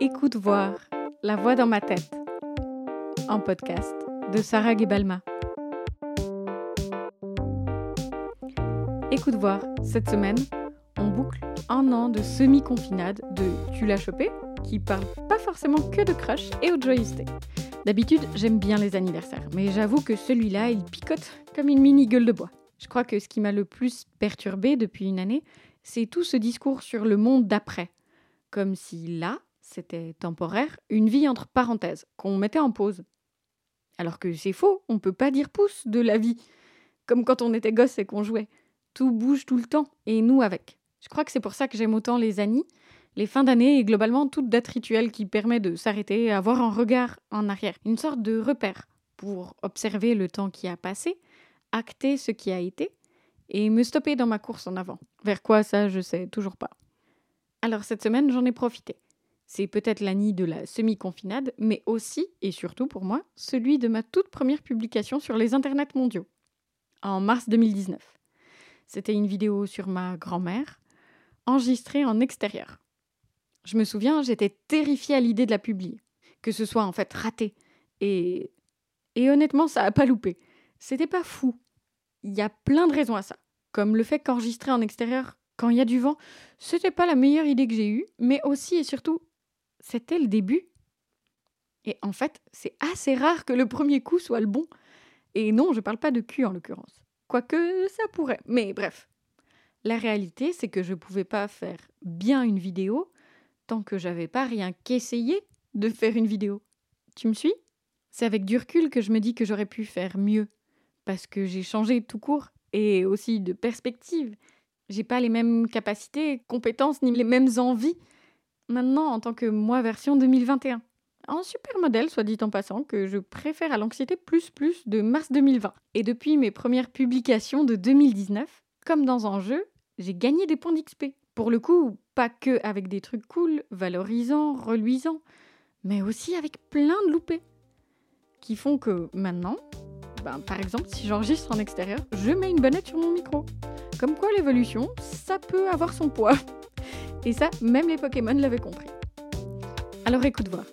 Écoute voir, la voix dans ma tête. En podcast de Sarah Gebalma. Écoute voir, cette semaine, on boucle un an de semi-confinade de Tu l'as chopé, qui parle pas forcément que de crush et de joyeuseté. D'habitude, j'aime bien les anniversaires, mais j'avoue que celui-là, il picote comme une mini gueule de bois. Je crois que ce qui m'a le plus perturbé depuis une année, c'est tout ce discours sur le monde d'après. Comme si là, c'était temporaire, une vie entre parenthèses, qu'on mettait en pause. Alors que c'est faux, on peut pas dire pouce de la vie. Comme quand on était gosse et qu'on jouait. Tout bouge tout le temps, et nous avec. Je crois que c'est pour ça que j'aime autant les années, les fins d'année et globalement toute date rituelle qui permet de s'arrêter, avoir un regard en arrière, une sorte de repère pour observer le temps qui a passé, acter ce qui a été et me stopper dans ma course en avant. Vers quoi ça, je sais toujours pas. Alors cette semaine, j'en ai profité. C'est peut-être l'année de la semi-confinade, mais aussi et surtout pour moi, celui de ma toute première publication sur les internets mondiaux, en mars 2019. C'était une vidéo sur ma grand-mère, enregistrée en extérieur. Je me souviens, j'étais terrifiée à l'idée de la publier, que ce soit en fait raté. Et, et honnêtement, ça a pas loupé. C'était pas fou. Il y a plein de raisons à ça, comme le fait qu'enregistrer en extérieur quand il y a du vent, c'était pas la meilleure idée que j'ai eue, mais aussi et surtout, c'était le début. Et en fait, c'est assez rare que le premier coup soit le bon. Et non, je parle pas de cul en l'occurrence. Quoique ça pourrait. Mais bref. La réalité, c'est que je pouvais pas faire bien une vidéo tant que j'avais pas rien qu'essayé de faire une vidéo. Tu me suis? C'est avec du recul que je me dis que j'aurais pu faire mieux. Parce que j'ai changé tout court et aussi de perspective. J'ai pas les mêmes capacités, compétences, ni les mêmes envies maintenant en tant que moi version 2021. Un super modèle, soit dit en passant, que je préfère à l'anxiété plus plus de mars 2020. Et depuis mes premières publications de 2019, comme dans un jeu, j'ai gagné des points d'XP. Pour le coup, pas que avec des trucs cool, valorisants, reluisants, mais aussi avec plein de loupés. Qui font que maintenant, ben, par exemple, si j'enregistre en extérieur, je mets une bonnette sur mon micro. Comme quoi l'évolution, ça peut avoir son poids. Et ça, même les Pokémon l'avaient compris. Alors écoute voir.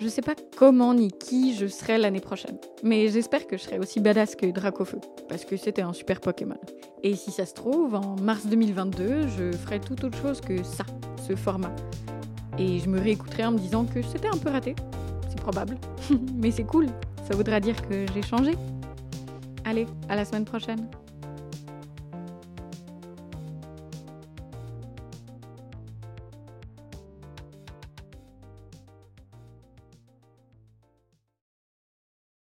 Je sais pas comment ni qui je serai l'année prochaine, mais j'espère que je serai aussi badass que Dracofeu, parce que c'était un super Pokémon. Et si ça se trouve, en mars 2022, je ferai tout autre chose que ça, ce format. Et je me réécouterai en me disant que c'était un peu raté. C'est probable. mais c'est cool, ça voudra dire que j'ai changé. Allez, à la semaine prochaine.